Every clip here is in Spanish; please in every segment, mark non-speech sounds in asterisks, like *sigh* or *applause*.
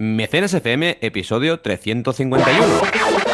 Mecenas FM, episodio 351.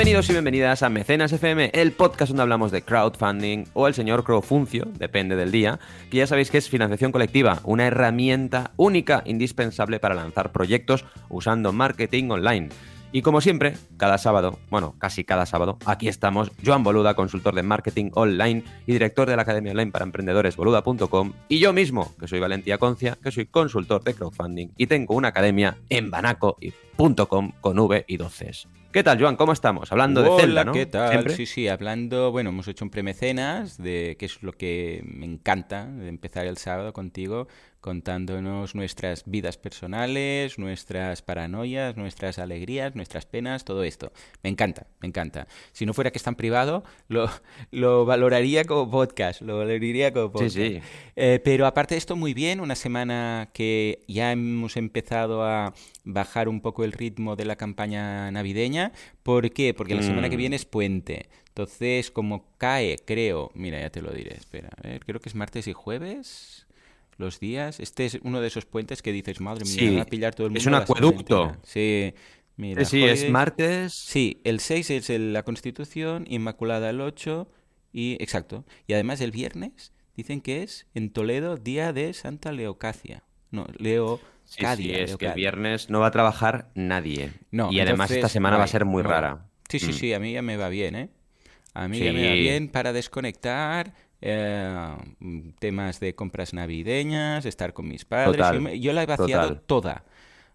Bienvenidos y bienvenidas a Mecenas FM, el podcast donde hablamos de crowdfunding o el señor crowfuncio, depende del día, que ya sabéis que es financiación colectiva, una herramienta única, indispensable para lanzar proyectos usando marketing online. Y como siempre, cada sábado, bueno, casi cada sábado, aquí estamos, Joan Boluda, consultor de marketing online y director de la Academia Online para Emprendedores, boluda.com, y yo mismo, que soy Valentía Concia, que soy consultor de crowdfunding y tengo una academia en banaco.com con V y 12 ¿Qué tal, Joan? ¿Cómo estamos? Hablando de Zelda, ¿no? ¿qué tal? Sí, sí, hablando, bueno, hemos hecho un premecenas, de que es lo que me encanta, de empezar el sábado contigo, contándonos nuestras vidas personales, nuestras paranoias, nuestras alegrías, nuestras penas, todo esto. Me encanta, me encanta. Si no fuera que es tan privado, lo, lo valoraría como podcast, lo valoraría como podcast. Sí, sí. Eh, pero aparte de esto, muy bien, una semana que ya hemos empezado a bajar un poco el ritmo de la campaña navideña. ¿Por qué? Porque la semana que Mm. viene es puente. Entonces, como cae, creo, mira, ya te lo diré, espera, a ver, creo que es martes y jueves los días. Este es uno de esos puentes que dices, madre mía, Sí, va a pillar todo el mundo. es un acueducto. entera". Sí, mira. Sí, es martes. Sí, el 6 es el- la Constitución, Inmaculada el 8 y exacto. Y además el viernes dicen que es en Toledo día de Santa Leocacia. No, Leo Sí, sí, es que el viernes no va a trabajar nadie. No, y además esta semana va a ser muy rara. Sí, sí, Mm. sí, a mí ya me va bien, ¿eh? A mí ya me va bien para desconectar, eh, mm, temas de compras navideñas, estar con mis padres. Total, Yo, me- yo la he vaciado total. toda.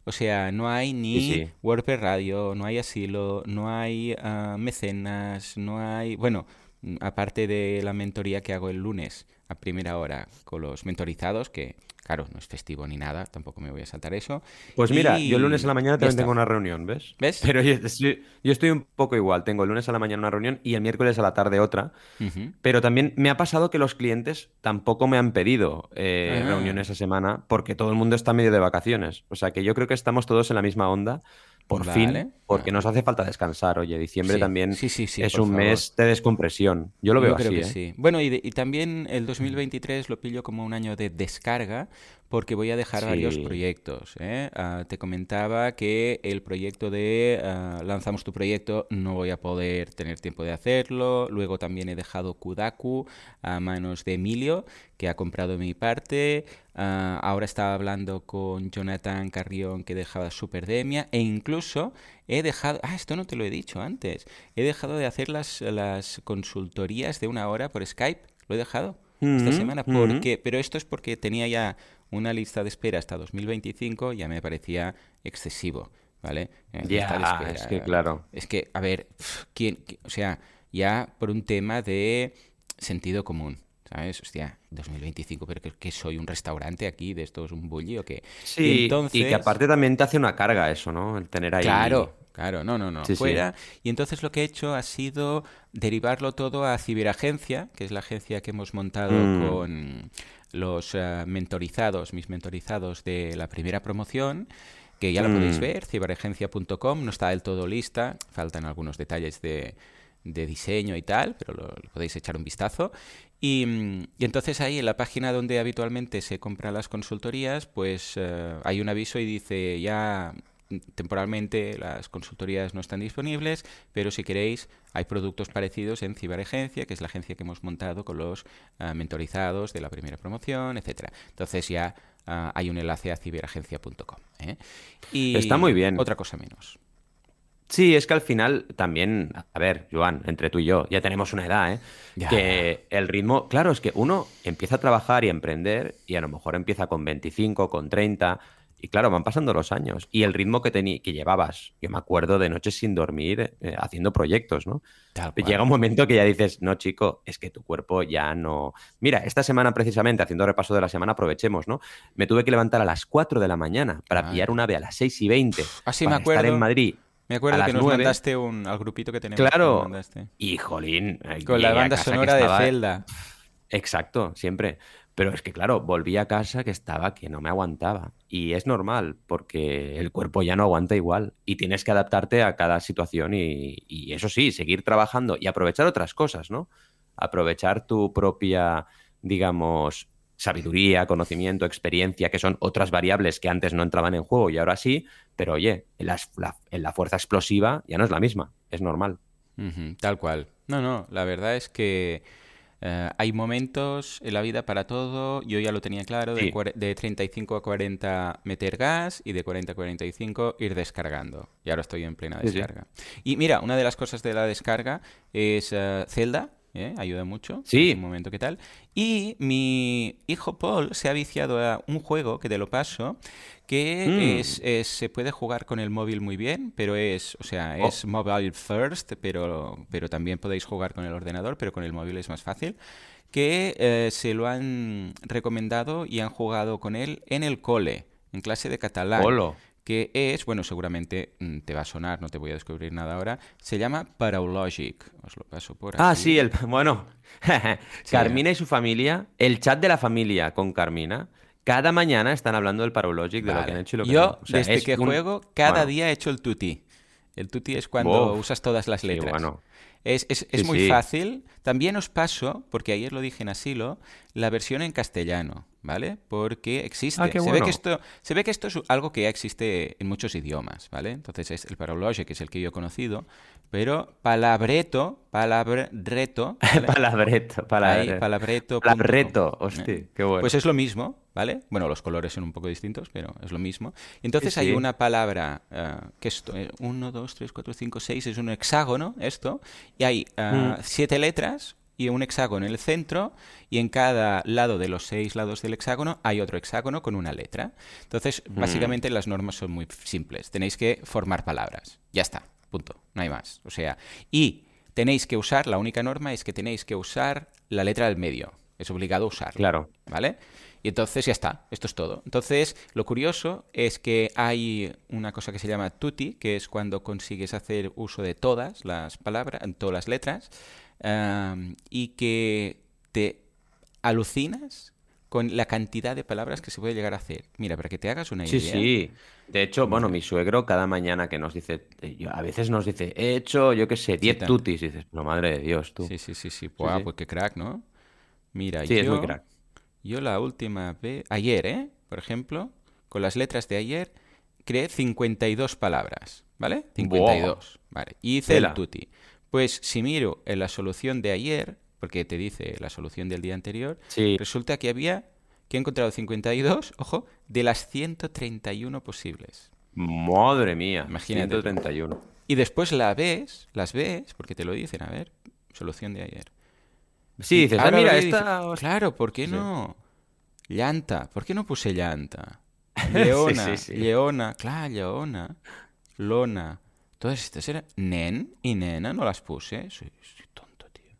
O sea, no hay ni Sí, sí. WordPress Radio, no hay asilo, no hay ah, mecenas, no hay... Bueno, mm, aparte de la mentoría que hago el lunes a primera hora con los mentorizados, que claro, no es festivo ni nada, tampoco me voy a saltar eso. Pues mira, Y yo el lunes a la mañana también tengo una reunión, ¿ves? ¿Ves? Pero yo, estoy- yo estoy un poco igual. Tengo el lunes a la mañana una reunión y el miércoles a la tarde otra. Pero también me ha pasado que los clientes tampoco me han pedido eh, Ah. reuniones esa semana porque todo el mundo está medio de vacaciones. O sea que yo creo que estamos todos en la misma onda, por Vale. fin, porque Ah. nos hace falta descansar. Oye, diciembre Sí, también sí, sí, sí, es un favor. mes de descompresión. Yo lo veo creo así, que ¿eh? sí. Bueno, y, de- y también el 2023 lo pillo como un año de descarga porque voy a dejar varios proyectos. ¿eh? Ah, te comentaba que el proyecto de ah, lanzamos tu proyecto no voy a poder tener tiempo de hacerlo. Luego también he dejado Kudaku a manos de Emilio, que ha comprado mi parte. Ah, ahora estaba hablando con Jonathan Carrión que dejaba Superdemia e incluso he dejado, ah, esto no te lo he dicho antes, he dejado de hacer las, las consultorías de una hora por Skype, lo he dejado esta Ujú, semana, porque, pero esto es porque tenía ya una lista de espera hasta 2025, ya me parecía excesivo, ¿vale? Eh, Ya, espera. es que claro. Es que, a ver, ¿quién, qui- o sea, ya por un tema de sentido común, ¿sabes? Hostia, 2025, pero que, soy un restaurante aquí, de estos, un bully o qué. Sí, entonces, y que aparte también te hace una carga eso, ¿no? El tener ahí... Claro, claro, no, no, no, Sí, sí. fuera. Y entonces lo que he hecho ha sido derivarlo todo a Ciberagencia, que es la agencia que hemos montado Mm. con los eh, mentorizados, mis mentorizados de la primera promoción, que ya la podéis Mm. ver, ciberagencia.com, no está del todo lista, faltan algunos detalles de, de diseño y tal, pero lo, lo podéis echar un vistazo. Y, y entonces ahí en la página donde habitualmente se compran las consultorías, pues eh, hay un aviso y dice ya temporalmente las consultorías no están disponibles, pero si queréis hay productos parecidos en Ciberagencia, que es la agencia que hemos montado con los ah, mentorizados de la primera promoción, etcétera. Entonces ya ah, hay un enlace a ciberagencia.com. ¿eh? Y Está muy bien. Otra cosa menos. Sí, es que al final también, a ver, Joan, entre tú y yo, ya tenemos una edad, ¿eh? Ya. Que el ritmo, claro, es que uno empieza a trabajar y a emprender y a lo mejor empieza con 25, con 30 y claro, van pasando los años y el ritmo que, que llevabas, yo me acuerdo de noches sin dormir eh, haciendo proyectos, ¿no? Llega un momento que ya dices, no, chico, es que tu cuerpo ya no. Mira, esta semana precisamente, haciendo repaso de la semana, aprovechemos, ¿no? Me tuve que levantar a las 4 de la mañana para Ay. pillar un ave a las 6 y 20 Ah, sí, para me estar acuerdo. en Madrid Me acuerdo a que nos 9. mandaste un, al grupito que tenemos. Claro. mandaste. Y jolín. Con la banda que sonora de Zelda. Exacto, siempre. Pero es que, claro, volví a casa que estaba que no me aguantaba. Y es normal, porque el cuerpo ya no aguanta igual. Y tienes que adaptarte a cada situación y, eso sí, seguir trabajando y aprovechar otras cosas, ¿no? Aprovechar tu propia, digamos, sabiduría, conocimiento, experiencia, que son otras variables que antes no entraban en juego y ahora sí. Pero oye, en la, fuerza explosiva ya no es la misma, es normal. Tal cual. No, no, la verdad es que eh, hay momentos en la vida para todo. Yo ya lo tenía claro, de, Sí. cuare- de 35 a 40 meter gas y de 40 a 45 ir descargando. Y ahora estoy en plena Sí, sí. descarga. Y mira, una de las cosas de la descarga es eh, Zelda. ¿Eh? Ayuda mucho. Sí. Es Un momento, ¿qué tal? Y mi hijo Paul se ha viciado a un juego que te lo paso, que Mm. es, es- se puede jugar con el móvil muy bien, pero es, o sea, Oh. es mobile first, pero, pero también podéis jugar con el ordenador, pero con el móvil es más fácil. Que eh, se lo han recomendado y han jugado con él en el cole, en clase de catalán Olo. Que es, bueno, seguramente mm, te va a sonar, no te voy a descubrir nada ahora, se llama Paraulogic. Os lo paso por aquí. Ah, sí, el, *laughs* bueno. Carmina y su familia, el chat de la familia con Carmina, cada mañana están hablando del Paralogic, de lo que han hecho y lo que Yo, no. O sea, desde es que un- juego, cada bueno, día he hecho el tutti. El tutti es cuando usas todas las sí, letras. bueno. Es, es- es Sí, muy fácil. También os paso, porque ayer lo dije en asilo, la versión en castellano, ¿vale? Porque existe. Ah, se, ve que esto, se ve que esto es algo que ya existe en muchos idiomas, ¿vale? Entonces es el Paralogic, que es el que yo he conocido, pero palabreto, palabreto, *laughs* ¿vale? Palabreto, Ahí, palabreto. palabreto. Palabreto, hostia, qué bueno. Pues es lo mismo, ¿vale? Bueno, los colores son un poco distintos, pero es lo mismo. Entonces Sí, hay una palabra, eh, que esto, 1, 2, 3, 4, 5, 6, es un hexágono, esto, y hay eh, Mm. siete letras y un hexágono en el centro, y en cada lado de los seis lados del hexágono hay otro hexágono con una letra. Entonces, Mm. básicamente las normas son muy simples. Tenéis que formar palabras. Ya está, punto. No hay más. O sea, y tenéis que usar, la única norma es que tenéis que usar la letra del medio. Es obligado usarla. Claro. ¿Vale? Y entonces ya está, esto es todo. Entonces, lo curioso es que hay una cosa que se llama tutti, que es cuando consigues hacer uso de todas las palabras, todas las letras, y que te alucinas con la cantidad de palabras que se puede llegar a hacer. Mira, para que te hagas una Sí, idea. sí. De hecho, bueno, mi suegro cada mañana que nos dice, eh, yo- a veces nos dice, he hecho, yo qué sé, 10 tanto. tutis. Y dices, no, madre de Dios, tú. Sí, sí, sí, sí. Buah, sí. pues qué crack, ¿no? Mira, Sí, es muy yo- crack. Yo la última vez, ayer, ¿eh? Por ejemplo, con las letras de ayer, creé 52 palabras, ¿vale? 52, ¿vale? Y hice Tela. el tutti. Pues si miro en la solución de ayer, porque te dice la solución del día anterior, Sí. resulta que había, que he encontrado 52, ojo, de las 131 posibles. Madre mía. Imagínate. 131. Y después la ves, las ves, porque te lo dicen, a ver, solución de ayer. Sí, dices, ah, mira, esta... dices, Claro, ¿por qué Sí. no? Llanta, ¿por qué no puse llanta? *laughs* Leona, sí. leona, claro, leona, lona. Todas estas eran nen y nena, no las puse. Soy, soy tonto, tío.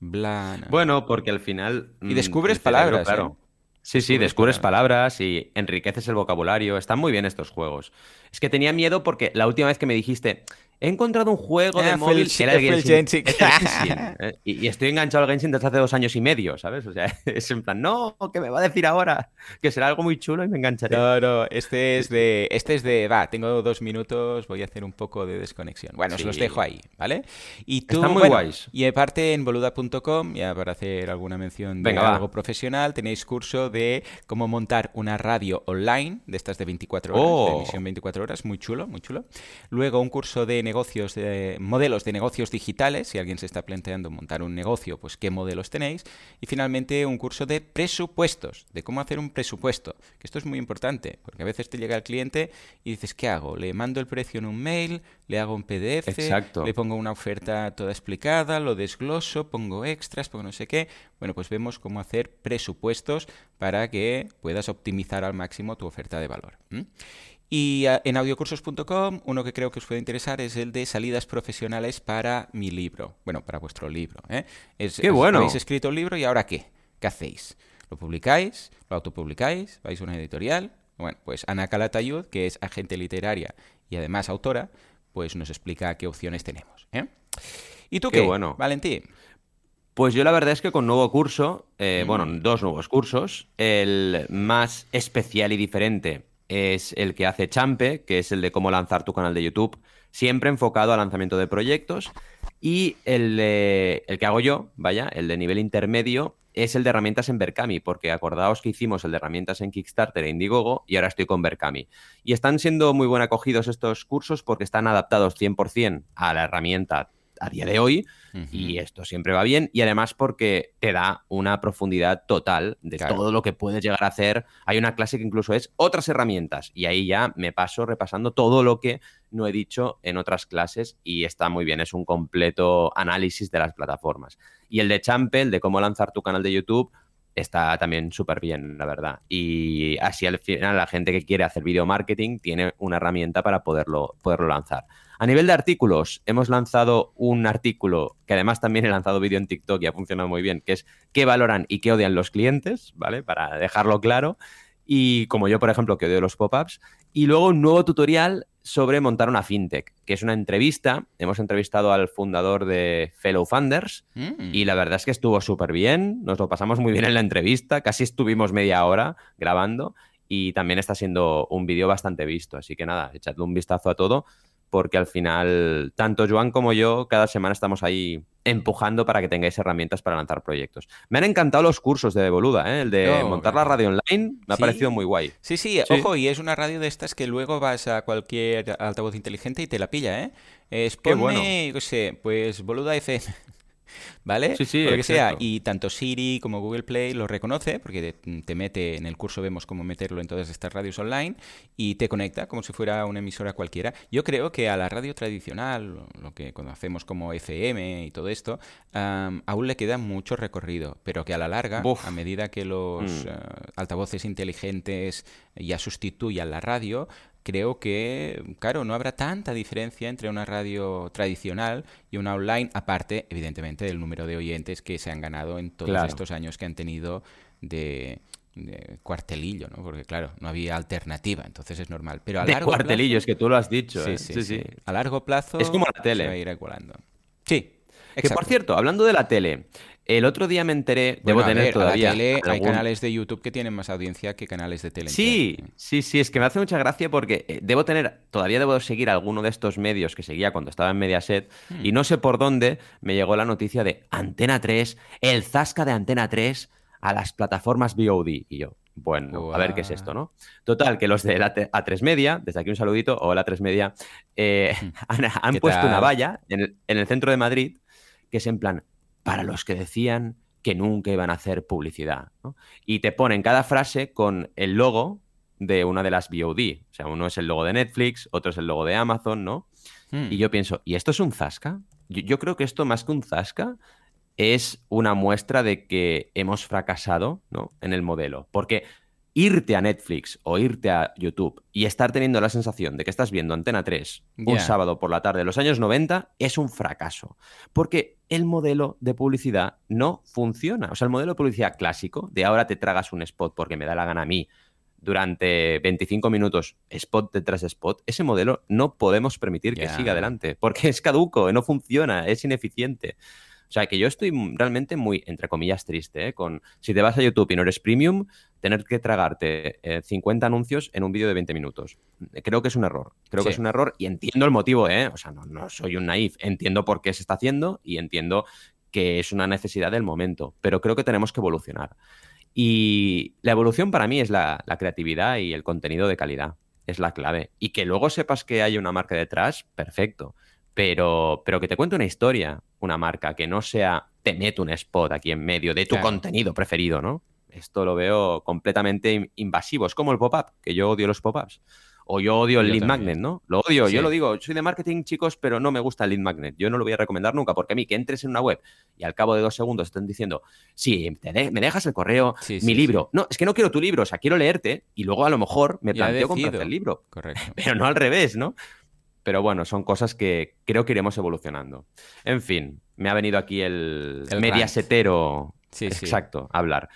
Blana. Bueno, porque al final... Y mm, descubres cerebro, palabras, Claro. ¿eh? Sí, sí, descubres palabras y enriqueces el vocabulario. Están muy bien estos juegos. Es que tenía miedo porque la última vez que me dijiste, he encontrado un juego Ah, de el móvil Sh- que era el el Genshin. El *laughs* ¿eh? y, y estoy enganchado al Genshin desde hace dos años y medio, ¿sabes? O sea, *laughs* es en plan, no, que me va a decir ahora que será algo muy chulo y me engancharé. No, no, este es de, este es de, va, tengo dos minutos, voy a hacer un poco de desconexión. Bueno, os los dejo ahí, ¿vale? Y tú, Están muy bueno, guays. Y aparte en boluda.com, ya para hacer alguna mención de Venga, va. algo profesional, tenéis curso de cómo montar una radio online, de estas de 24 horas, de Oh. emisión 24 horas, muy chulo, muy chulo. Luego un curso de negocios, de modelos de negocios digitales, si alguien se está planteando montar un negocio, pues qué modelos tenéis. Y finalmente un curso de presupuestos, de cómo hacer un presupuesto, que esto es muy importante, porque a veces te llega el cliente y dices, ¿qué hago? ¿Le mando el precio en un mail? ¿Le hago un PDF? Exacto. ¿Le pongo una oferta toda explicada? ¿Lo desgloso? ¿Pongo extras? ¿Pongo no sé qué? Bueno, pues vemos cómo hacer presupuestos para que puedas optimizar al máximo tu oferta de valor. Y ah, en audiocursos.com, uno que creo que os puede interesar es el de salidas profesionales para mi libro. Bueno, para vuestro libro. ¿eh? Es- ¡Qué bueno! Habéis escrito el libro y ahora qué? ¿Qué hacéis? ¿Lo publicáis? ¿Lo autopublicáis? ¿Vais a una editorial? Bueno, pues Ana Calatayud, que es agente literaria y además autora, pues nos explica qué opciones tenemos. ¿eh? ¿Y tú Qué qué, bueno. Valentín? Pues yo la verdad es que con nuevo curso, eh, Mm. bueno, dos nuevos cursos, el más especial y diferente es el que hace Champe, que es el de cómo lanzar tu canal de YouTube, siempre enfocado al lanzamiento de proyectos, y el, el que hago yo, vaya, el de nivel intermedio, es el de herramientas en Berkami, porque acordaos que hicimos el de herramientas en Kickstarter e Indiegogo y ahora estoy con Berkami. Y están siendo muy bien acogidos estos cursos porque están adaptados 100% a la herramienta a día de hoy, y esto siempre va bien. Y además porque te da una profundidad total de Claro. todo lo que puedes llegar a hacer. Hay una clase que incluso es otras herramientas. Y ahí ya me paso repasando todo lo que no he dicho en otras clases. Y está muy bien. Es un completo análisis de las plataformas. Y el de Champe, el de cómo lanzar tu canal de YouTube. Está también súper bien, la verdad. Y así al final la gente que quiere hacer video marketing tiene una herramienta para poderlo, poderlo lanzar. A nivel de artículos, hemos lanzado un artículo que además también he lanzado vídeo en TikTok y ha funcionado muy bien, que es qué valoran y qué odian los clientes, ¿vale? Para dejarlo claro. Y como yo, por ejemplo, que odio los pop-ups. Y luego un nuevo tutorial sobre montar una fintech, que es una entrevista. Hemos entrevistado al fundador de Fellow Funders Mm. y la verdad es que estuvo súper bien, nos lo pasamos muy bien en la entrevista, casi estuvimos media hora grabando y también está siendo un vídeo bastante visto, así que nada, echadle un vistazo a todo porque al final tanto Joan como yo cada semana estamos ahí empujando para que tengáis herramientas para lanzar proyectos. Me han encantado los cursos de Boluda, ¿eh? el de Oh, montar la radio online, me ha parecido muy guay. Sí, sí, Sí. ojo, y es una radio de estas que luego vas a cualquier altavoz inteligente y te la pilla, ¿eh? Es Qué bueno. yo sé, pues boluda FM. ¿Vale? Sí, sí, lo que sea. Y tanto Siri como Google Play lo reconoce, porque te, te mete, en el curso vemos cómo meterlo en todas estas radios online, y te conecta como si fuera una emisora cualquiera. Yo creo que a la radio tradicional, lo que conocemos como FM y todo esto, aún le queda mucho recorrido, pero que a la larga, a medida que los Mm. eh, altavoces inteligentes ya sustituyan la radio, creo que, claro, no habrá tanta diferencia entre una radio tradicional y una online, aparte, evidentemente, del número de oyentes que se han ganado en todos Claro. estos años que han tenido de, de cuartelillo, ¿no? Porque, claro, no había alternativa, entonces es normal. Pero a De largo cuartelillo, es que tú lo has dicho. plazo, ¿eh? sí, sí, sí. A largo plazo Es como la tele. se va a ir igualando. Sí, Que por exacto. cierto, hablando de la tele, el otro día me enteré, Bueno, debo tener ver, a la todavía tele hay canales de YouTube que tienen más audiencia que canales de tele. Sí, entera. sí, sí, es que me hace mucha gracia porque eh, debo tener, todavía debo seguir alguno de estos medios que seguía cuando estaba en Mediaset Hmm. y no sé por dónde me llegó la noticia de Antena 3, el zasca de Antena 3 a las plataformas VOD. Y yo, bueno, a ver qué es esto, ¿no? Total, que los de la T- A3 Media, desde aquí un saludito, o la 3 Media, eh, *laughs* han, han ¿Qué puesto una valla en el, en el centro de Madrid que es en plan, para los que decían que nunca iban a hacer publicidad, ¿no? y te ponen cada frase con el logo de una de las VOD. O sea, uno es el logo de Netflix, otro es el logo de Amazon, ¿no? Hmm. Y yo pienso, ¿y esto es un Zasca? Yo, yo creo que esto, más que un Zasca, es una muestra de que hemos fracasado ¿no? en el modelo. Porque irte a Netflix o irte a YouTube y estar teniendo la sensación de que estás viendo Antena 3 un sábado por la tarde de los años 90 es un fracaso. Porque el modelo de publicidad no funciona. O sea, el modelo de publicidad clásico de ahora te tragas un spot porque me da la gana a mí durante 25 minutos, spot detrás de spot, ese modelo no podemos permitir que siga adelante, porque es caduco, no funciona, es ineficiente. O sea, que yo estoy realmente muy, entre comillas, triste, ¿eh? con si te vas a YouTube y no eres premium, tener que tragarte eh, 50 anuncios en un vídeo de 20 minutos. Creo que es un error. Creo que Sí. es un error y entiendo el motivo, ¿eh? O sea, no, no soy un naif. Entiendo por qué se está haciendo y entiendo que es una necesidad del momento, pero creo que tenemos que evolucionar. Y la evolución para mí es la, la creatividad y el contenido de calidad. Es la clave. Y que luego sepas que hay una marca detrás, perfecto. Pero, pero que te cuente una historia, una marca, que no sea te meto un spot aquí en medio de tu Claro. contenido preferido, ¿no? Esto lo veo completamente in- invasivo. Es como el pop-up, que yo odio los pop-ups. O yo odio el Yo lead también. magnet, ¿no? Lo odio, Sí. yo lo digo, soy de marketing, chicos, pero no me gusta el lead magnet. Yo no lo voy a recomendar nunca, porque a mí que entres en una web y al cabo de dos segundos estén diciendo, sí, de- me dejas el correo, Sí, mi sí, libro. No, es que no quiero tu libro, o sea, quiero leerte y luego a lo mejor me planteo comprarte el libro. Correcto. *laughs* Pero no al revés, ¿no? Pero bueno, son cosas que creo que iremos evolucionando. En fin, me ha venido aquí el, El mediasetero Sí, sí. exacto a hablar.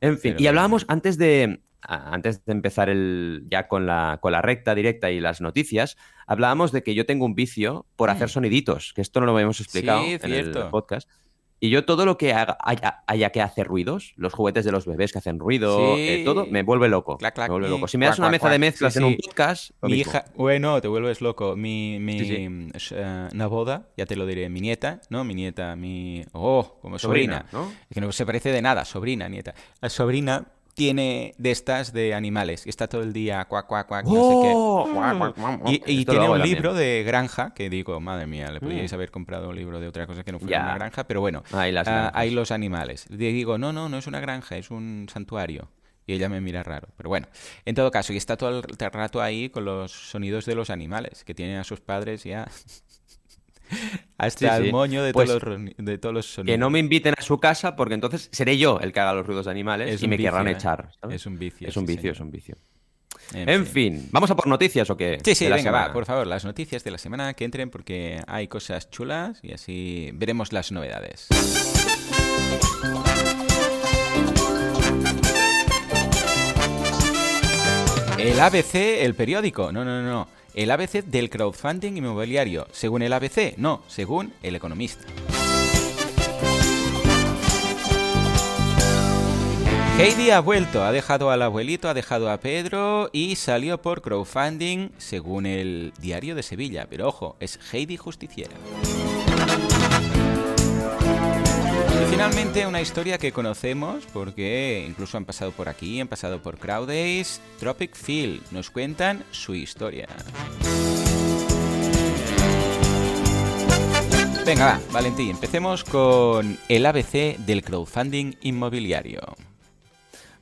En fin, Pero y hablábamos antes de antes de empezar el, ya con la, con la recta directa y las noticias, hablábamos de que yo tengo un vicio por hacer mm. soniditos, que esto no lo habíamos explicado en el podcast. Y yo todo lo que haya, que hacer ruidos, los juguetes de los bebés que hacen ruido, eh, todo, me vuelve loco. me vuelve loco. Si me das una meza de mezclas en un podcast... Mi hija... Bueno, te vuelves loco. Mi, mi uh, boda, ya te lo diré, mi nieta, ¿no? Mi nieta, mi... Oh, como sobrina. ¿no? Es que no se parece de nada, sobrina, nieta. La sobrina tiene de estas de animales y está todo el día cuac, cuac, cuac, no sé qué. Oh. Y, tiene un libro de granja que digo, madre mía, le podríais mm. haber comprado un libro de otra cosa que no fuera una granja, pero bueno, hay, ah, hay los animales. Le digo, no, no, no es una granja, es un santuario. Y ella me mira raro. Pero bueno, en todo caso, y está todo el rato ahí con los sonidos de los animales, que tienen a sus padres ya *laughs* Hasta el moño de, todos pues los, de todos los sonidos. Que no me inviten a su casa porque entonces seré yo el que haga los ruidos de animales y me querrán ¿eh? echar. Es un vicio. Es un vicio, es un vicio. En, fin. ¿vamos a por noticias o qué? Sí, sí, venga, va, por favor, las noticias de la semana que entren porque hay cosas chulas y así veremos las novedades. El ABC, el periódico. No, no, no. El ABC del crowdfunding inmobiliario. Según el ABC, no, según el economista. Heidi ha vuelto, ha dejado al abuelito, ha dejado a Pedro y salió por crowdfunding según el diario de Sevilla. Pero ojo, es Heidi justiciera. Finalmente una historia que conocemos porque incluso han pasado por aquí, han pasado por Crowdays, Tropic Field, nos cuentan su historia. Venga, va, Valentín, empecemos con el ABC del crowdfunding inmobiliario.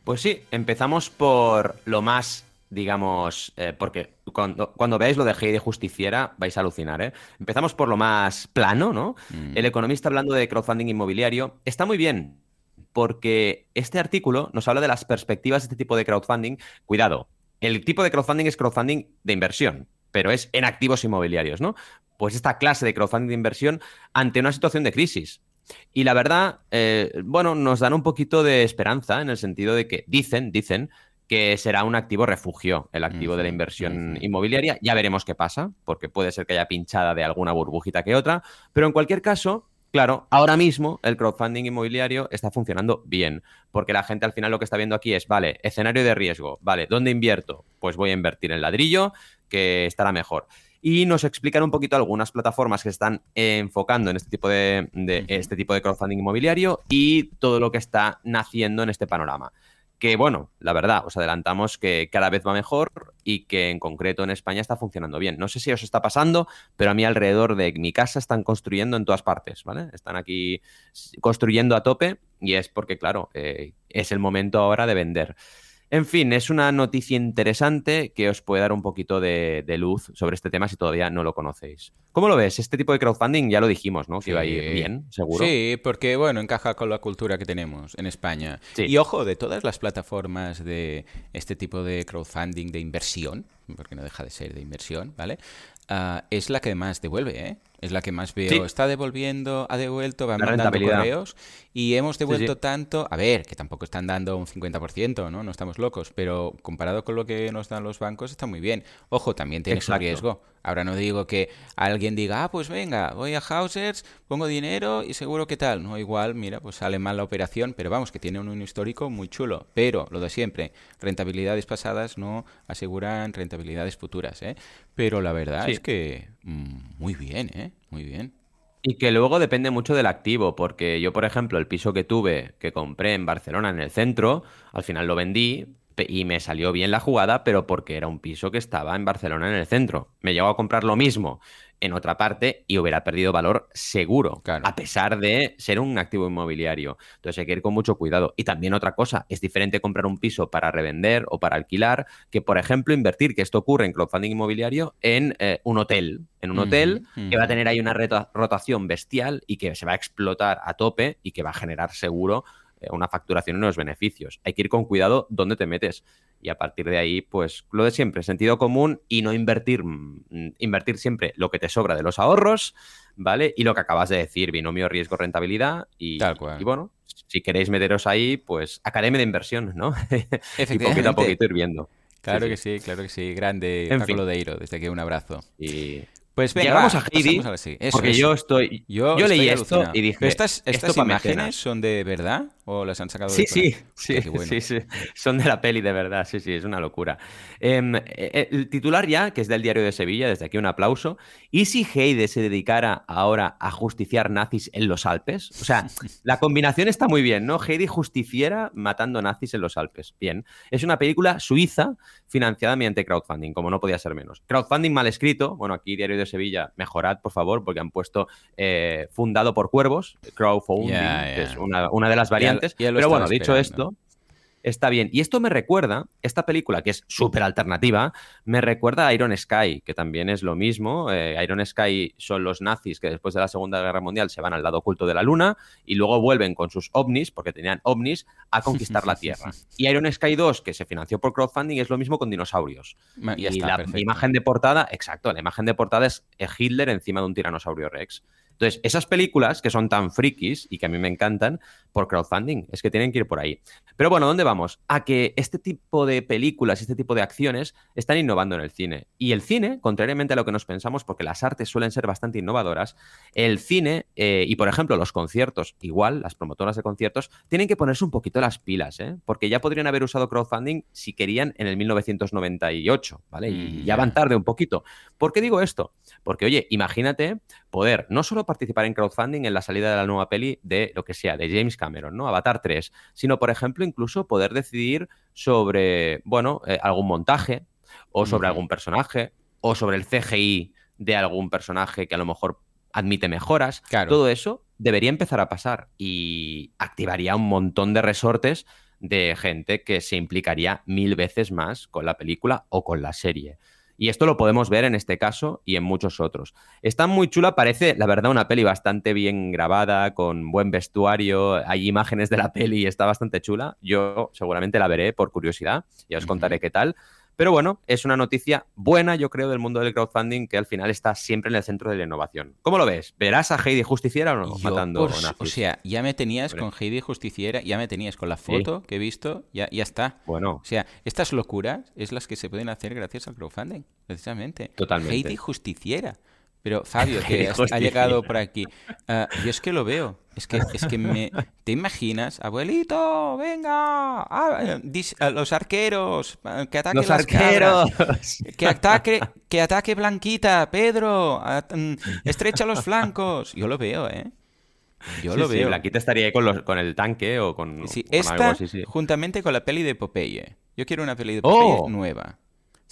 Pues sí, empezamos por lo más digamos, eh, porque cuando, cuando, veáis lo de Heidi Justiciera vais a alucinar, ¿eh? Empezamos por lo más plano, ¿no? Mm. El economista hablando de crowdfunding inmobiliario está muy bien, porque este artículo nos habla de las perspectivas de este tipo de crowdfunding. Cuidado, el tipo de crowdfunding es crowdfunding de inversión, pero es en activos inmobiliarios, ¿no? Pues esta clase de crowdfunding de inversión ante una situación de crisis. Y la verdad, eh, bueno, nos dan un poquito de esperanza en el sentido de que dicen, dicen que será un activo refugio, el activo de la inversión inmobiliaria. Ya veremos qué pasa, porque puede ser que haya pinchada de alguna burbujita que otra, pero en cualquier caso, claro, ahora mismo el crowdfunding inmobiliario está funcionando bien, porque la gente al final lo que está viendo aquí es, vale, escenario de riesgo, vale, ¿dónde invierto? Pues voy a invertir en ladrillo, que estará mejor. Y nos explican un poquito algunas plataformas que están enfocando en este tipo de, de este tipo de crowdfunding inmobiliario y todo lo que está naciendo en este panorama que bueno, la verdad, os adelantamos que cada vez va mejor y que en concreto en España está funcionando bien. No sé si os está pasando, pero a mí alrededor de mi casa están construyendo en todas partes, ¿vale? Están aquí construyendo a tope y es porque, claro, eh, es el momento ahora de vender. En fin, es una noticia interesante que os puede dar un poquito de, luz sobre este tema si todavía no lo conocéis. ¿Cómo lo ves? Este tipo de crowdfunding ya lo dijimos, ¿no? Que iba a ir bien, seguro. Sí, porque, bueno, encaja con la cultura que tenemos en España. Y ojo, de todas las plataformas de este tipo de crowdfunding de inversión, porque no deja de ser de inversión, ¿vale? Ah, es la que más devuelve, ¿eh? Es la que más veo. Está devolviendo, ha devuelto, va mandando correos y hemos devuelto tanto. A ver, que tampoco están dando un 50%, ¿no? No estamos locos, pero comparado con lo que nos dan los bancos está muy bien. Ojo, también tiene su riesgo. Ahora no digo que alguien diga, ah, pues venga, voy a Hausers, pongo dinero y seguro que tal. No, igual, mira, pues sale mal la operación, pero vamos, que tiene un, histórico muy chulo. Pero lo de siempre, rentabilidades pasadas no aseguran rentabilidades futuras, ¿eh? Pero la verdad es que muy bien, ¿eh? Muy bien. Y que luego depende mucho del activo, porque yo, por ejemplo, el piso que tuve, que compré en Barcelona, en el centro, al final lo vendí, y me salió bien la jugada, pero porque era un piso que estaba en Barcelona en el centro. Me llegó a comprar lo mismo en otra parte y hubiera perdido valor seguro, a pesar de ser un activo inmobiliario. Entonces hay que ir con mucho cuidado. Y también otra cosa, es diferente comprar un piso para revender o para alquilar que, por ejemplo, invertir, que esto ocurre en crowdfunding inmobiliario, en eh, un hotel. En un hotel que va a tener ahí una rotación bestial y que se va a explotar a tope y que va a generar seguro una facturación y unos beneficios. Hay que ir con cuidado dónde te metes. y a partir de ahí, pues lo de siempre, sentido común y no invertir, mm, invertir siempre lo que te sobra de los ahorros, ¿vale? Y lo que acabas de decir, binomio riesgo-rentabilidad y, Tal cual. y bueno, si queréis meteros ahí, pues academia de inversión, ¿no? *laughs* y poquito a poquito ir viendo. Claro Sí, que sí, claro que sí. Grande En Paco fin. Lodeiro, desde aquí un abrazo. Y Pues venga, Llegamos va, a Heidi, a. Eso, porque eso. yo estoy... Yo, yo leí esto y dije, ¿Pero estas, imágenes son de verdad o las han sacado de Sí, ahí? sí, Hostia, sí, bueno. sí, sí, son de la peli de verdad, sí, sí, es una locura. Em, eh, el titular ya, que es del diario de Sevilla, desde aquí un aplauso. ¿Y si Heide se dedicara ahora a justiciar nazis en los Alpes? O sea, *laughs* la combinación está muy bien, ¿no? Heidi justiciera matando nazis en los Alpes. Bien, es una película suiza financiada mediante crowdfunding, como no podía ser menos. Crowdfunding mal escrito, bueno, aquí diario de Sevilla, mejorad, por favor, porque han puesto eh, fundado por cuervos, crowdfunding, ya. que es una, una de las Ya ya Pero bueno, dicho esto, está bien. Y esto me recuerda, esta película que es súper alternativa, me recuerda a Iron Sky, que también es lo mismo. Eh, Iron Sky son los nazis que después de la Segunda Guerra Mundial se van al lado oculto de la Luna y luego vuelven con sus ovnis, porque tenían ovnis, a conquistar la *laughs* Tierra. Y Iron Sky 2, que se financió por crowdfunding, es lo mismo con dinosaurios. Y está, la perfecto. imagen de portada, exacto, la imagen de portada es Hitler encima de un tiranosaurio Rex. Entonces, esas películas que son tan frikis y que a mí me encantan por crowdfunding, es que tienen que ir por ahí. Pero bueno, ¿dónde vamos? A que este tipo de películas, este tipo de acciones están innovando en el cine. Y el cine, contrariamente a lo que nos pensamos, porque las artes suelen ser bastante innovadoras, el cine eh, y, por ejemplo, los conciertos, igual, las promotoras de conciertos, tienen que ponerse un poquito las pilas, ¿eh? Porque ya podrían haber usado crowdfunding si querían en el 1998, ¿vale? Y Mm, ya van tarde un poquito. ¿Por qué digo esto? Porque, oye, imagínate poder no solo participar en crowdfunding en la salida de la nueva peli de lo que sea, de James Cameron, ¿no? Avatar 3, sino, por ejemplo, incluso poder decidir sobre, bueno, eh, algún montaje o sobre algún personaje o sobre el CGI de algún personaje que a lo mejor admite mejoras. Claro. Todo eso debería empezar a pasar y activaría un montón de resortes de gente que se implicaría mil veces más con la película o con la serie. Y esto lo podemos ver en este caso y en muchos otros. Está muy chula, parece, la verdad, una peli bastante bien grabada, con buen vestuario, hay imágenes de la peli y está bastante chula. Yo seguramente la veré por curiosidad, ya os contaré qué tal. Pero bueno, es una noticia buena, yo creo, del mundo del crowdfunding que al final está siempre en el centro de la innovación. ¿Cómo lo ves? ¿Verás a Heidi Justiciera o no? Yo matando por- o sea, ya me tenías con Heidi Justiciera, ya me tenías con la foto que he visto, ya, ya está. Bueno, O sea, estas locuras es las que se pueden hacer gracias al crowdfunding, precisamente. Totalmente. Heidi Justiciera. Pero Fabio, *laughs* que has- ha llegado por aquí, ah, yo es que lo veo. Es que, es que me... ¿Te imaginas? Abuelito, venga, ah, dis- a los arqueros, ah, que ataquen los las cabras. arqueros. Que ataque, que ataque Blanquita, Pedro, a- mm, estrecha los flancos. Yo lo veo, ¿eh? Yo Sí, lo sí, veo. Blanquita estaría ahí con, los- con el tanque o con, Sí, con algo esta así, sí. juntamente con la peli de Popeye. Yo quiero una peli de Popeye Oh. nueva.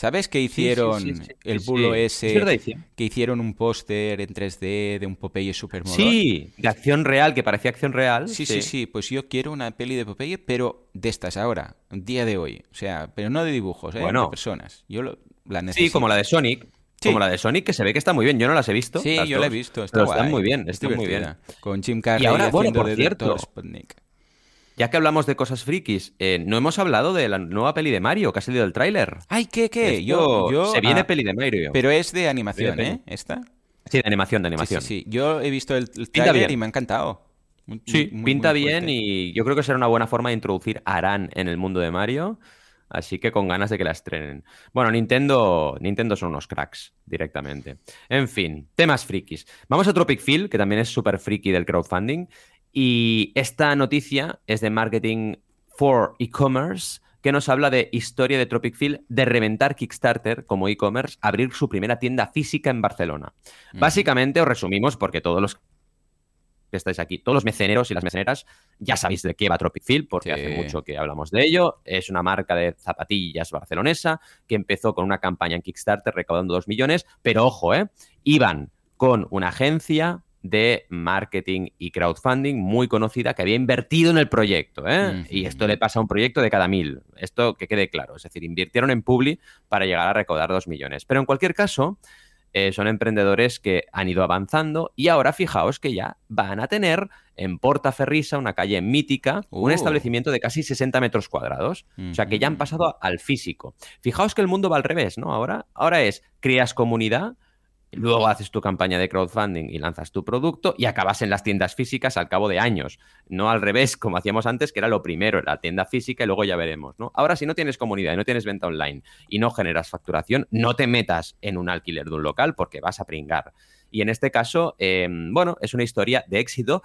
¿Sabes que sí, hicieron sí, sí, el bulo ese? Es. Que hicieron un póster en 3D de un Popeye super Sí, de acción real, que parecía acción real. Sí, sí, sí, pues yo quiero una peli de Popeye, pero de estas ahora, día de hoy. O sea, pero no de dibujos, ¿eh? Bueno. de personas. Yo lo- la necesito. Sí, como la de Sonic. Como la de Sonic, que se ve que está muy bien. Yo no las he visto. Sí, yo la he dos, visto. Está pero guay. están muy bien, es están muy bien. Con Jim Carrey Y ahora, bueno, por de cierto. Sputnik. Ya que hablamos de cosas frikis, eh, no hemos hablado de la nueva peli de Mario, que ha salido el tráiler. Ay, ¿qué, qué? Esto- Yo, yo, se viene ah, peli de Mario. Pero es de animación, ¿eh? ¿Esta? Sí, de animación, de Sí, sí, animación. sí. Yo he visto el, el tráiler y me ha encantado. Muy- Sí, muy- pinta muy bien y yo creo que será una buena forma de introducir a Aran en el mundo de Mario. Así que con ganas de que la estrenen. Bueno, Nintendo, Nintendo son unos cracks directamente. En fin, temas frikis. Vamos a Tropic Field, que también es súper friki del crowdfunding. Y esta noticia es de Marketing for E-Commerce, que nos habla de historia de Tropic Field, de reventar Kickstarter como e-commerce, abrir su primera tienda física en Barcelona. Básicamente os resumimos porque todos los que estáis aquí, todos los meceneros y las meceneras, ya sabéis de qué va Tropic Field, porque Sí. hace mucho que hablamos de ello. Es una marca de zapatillas barcelonesa que empezó con una campaña en Kickstarter recaudando 2 millones, pero ojo, ¿eh? Iban con una agencia de marketing y crowdfunding muy conocida que había invertido en el proyecto, ¿eh? Y esto le pasa a un proyecto de cada mil. Esto que quede claro. Es decir, invirtieron en Publi para llegar a recaudar 2 millones. Pero en cualquier caso, eh, son emprendedores que han ido avanzando y ahora fijaos que ya van a tener en Portaferrisa, una calle mítica, un Uh. establecimiento de casi 60 metros cuadrados. O sea que ya han pasado al físico. Fijaos que el mundo va al revés, ¿no? Ahora, ahora es, creas comunidad, luego haces tu campaña de crowdfunding y lanzas tu producto y acabas en las tiendas físicas al cabo de años. No al revés, como hacíamos antes, que era lo primero, la tienda física y luego ya veremos, ¿no? Ahora, si no tienes comunidad y no tienes venta online y no generas facturación, no te metas en un alquiler de un local porque vas a pringar. Y en este caso, eh, bueno, es una historia de éxito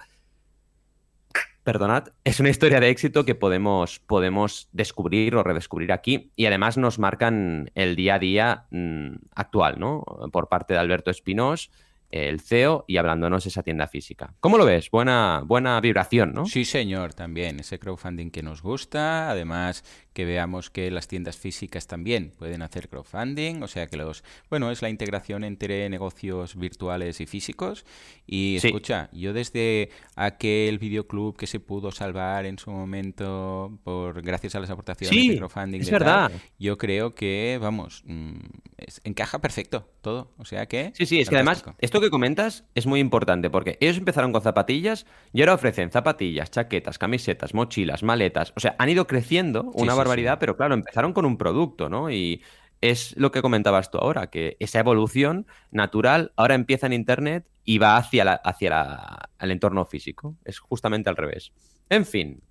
perdonad, es una historia de éxito que podemos, podemos descubrir o redescubrir aquí y además nos marcan el día a día mm, actual, ¿no? Por parte de Alberto Espinós, el CEO, y hablándonos de esa tienda física. ¿Cómo lo ves? Buena, buena vibración, ¿no? Sí, señor, también. Ese crowdfunding que nos gusta. Además, que veamos que las tiendas físicas también pueden hacer crowdfunding. O sea que los. Bueno, es la integración entre negocios virtuales y físicos. Y Sí. escucha, yo desde aquel videoclub que se pudo salvar en su momento por gracias a las aportaciones Sí, de crowdfunding. es de tal, verdad. yo creo que, vamos, mm, es- encaja perfecto todo. O sea que. Sí, sí, es que además esto que comentas es muy importante porque ellos empezaron con zapatillas y ahora ofrecen zapatillas, chaquetas, camisetas, mochilas, maletas. O sea, han ido creciendo una sí, barbaridad, pero claro, empezaron con un producto, ¿no? Y es lo que comentabas tú ahora, que esa evolución natural ahora empieza en Internet y va hacia, la, hacia la- el entorno físico. Es justamente al revés. En fin,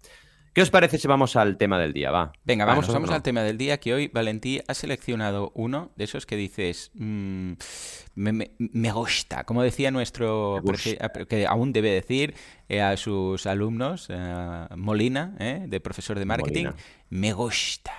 ¿qué os parece si vamos al tema del día? Va. Venga, vamos, vamos no? al tema del día que hoy Valentí ha seleccionado uno de esos que dices, mm, me, me- me gusta, como decía nuestro, ah, que aún debe decir eh, a sus alumnos, eh, Molina, eh, de profesor de marketing, Molina. me gusta.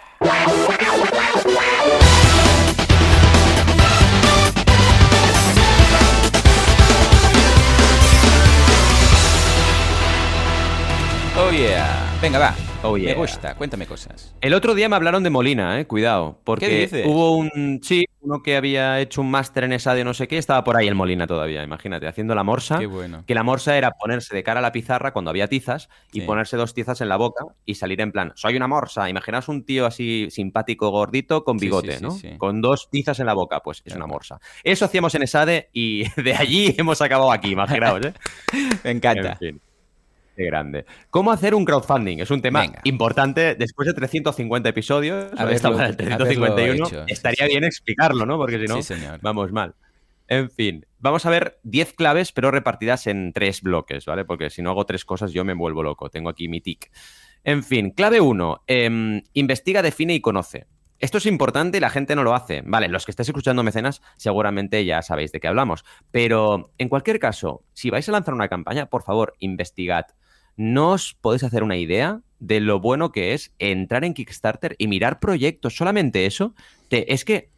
Oh yeah. Venga, va. Oh, Me yeah. gusta. Cuéntame cosas. El otro día me hablaron de Molina, eh, cuidado, porque dices? hubo un sí, uno que había hecho un máster en esa de no sé qué, estaba por ahí el Molina todavía, imagínate, haciendo la morsa. Qué bueno. Que la morsa era ponerse de cara a la pizarra cuando había tizas y Sí. ponerse dos tizas en la boca y salir en plan, soy una morsa. Imaginaos un tío así simpático, gordito, con sí, bigote, sí, ¿no? sí. Con dos tizas en la boca, pues es una morsa. Eso hacíamos en ESADE y *laughs* de allí hemos acabado aquí, imaginaos, ¿eh? *laughs* Me En encanta. fin. Grande. ¿Cómo hacer un crowdfunding? Es un tema Venga. importante. Después de 350 episodios, Haberlo- estamos en el 351, haberlo hecho, estaría sí, sí. bien explicarlo, ¿no? Porque si no, Sí, vamos mal. En fin, vamos a ver 10 claves, pero repartidas en tres bloques, ¿vale? Porque si no hago tres cosas, yo me vuelvo loco. Tengo aquí mi tic. En fin, clave 1. investiga, define y conoce. Esto es importante y la gente no lo hace. Vale, los que estáis escuchando mecenas seguramente ya sabéis de qué hablamos. Pero en cualquier caso, si vais a lanzar una campaña, por favor, investigad. No os podéis hacer una idea de lo bueno que es entrar en Kickstarter y mirar proyectos. Solamente eso. es que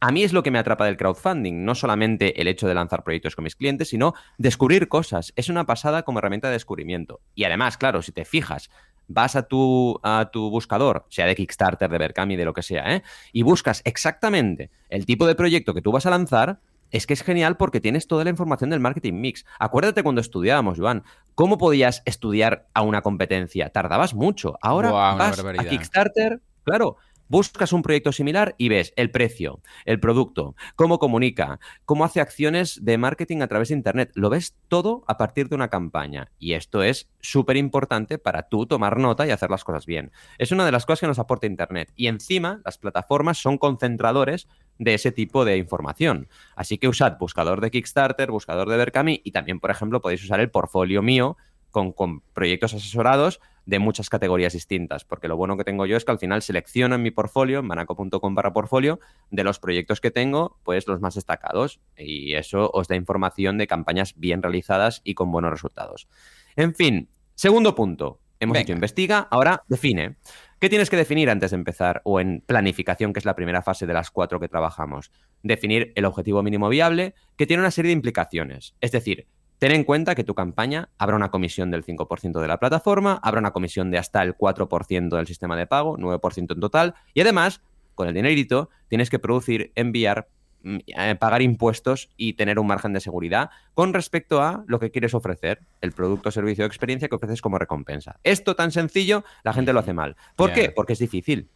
a mí es lo que me atrapa del crowdfunding, no solamente el hecho de lanzar proyectos con mis clientes, sino descubrir cosas. Es una pasada como herramienta de descubrimiento. Y además, claro, si te fijas, vas a tu, a tu buscador, sea de Kickstarter, de Berkami, de lo que sea, ¿eh? y buscas exactamente el tipo de proyecto que tú vas a lanzar, es que es genial porque tienes toda la información del marketing mix. Acuérdate cuando estudiábamos, Joan, ¿cómo podías estudiar a una competencia? Tardabas mucho. Ahora vas a. Kickstarter, claro, buscas un proyecto similar y ves el precio, el producto, cómo comunica, cómo hace acciones de marketing a través de Internet. Lo ves todo a partir de una campaña. Y esto es súper importante para tú tomar nota y hacer las cosas bien. Es una de las cosas que nos aporta Internet. Y encima, las plataformas son concentradores de ese tipo de información. Así que usad buscador de Kickstarter, buscador de Berkami y también, por ejemplo, podéis usar el portfolio mío con, con proyectos asesorados de muchas categorías distintas, porque lo bueno que tengo yo es que al final selecciono en mi portfolio, en manaco.com para portfolio, de los proyectos que tengo, pues los más destacados, y eso os da información de campañas bien realizadas y con buenos resultados. En fin, segundo punto, hemos Venga. hecho investiga, ahora define. ¿Qué tienes que definir antes de empezar? O en planificación, que es la primera fase de las cuatro que trabajamos. Definir el objetivo mínimo viable, que tiene una serie de implicaciones. Es decir, ten en cuenta que tu campaña habrá una comisión del 5% de la plataforma, habrá una comisión de hasta el 4% del sistema de pago, 9% en total, y además, con el dinerito, tienes que producir, enviar, eh, pagar impuestos y tener un margen de seguridad con respecto a lo que quieres ofrecer, el producto, servicio o experiencia que ofreces como recompensa. Esto tan sencillo, la gente lo hace mal. ¿Por qué? Porque es difícil.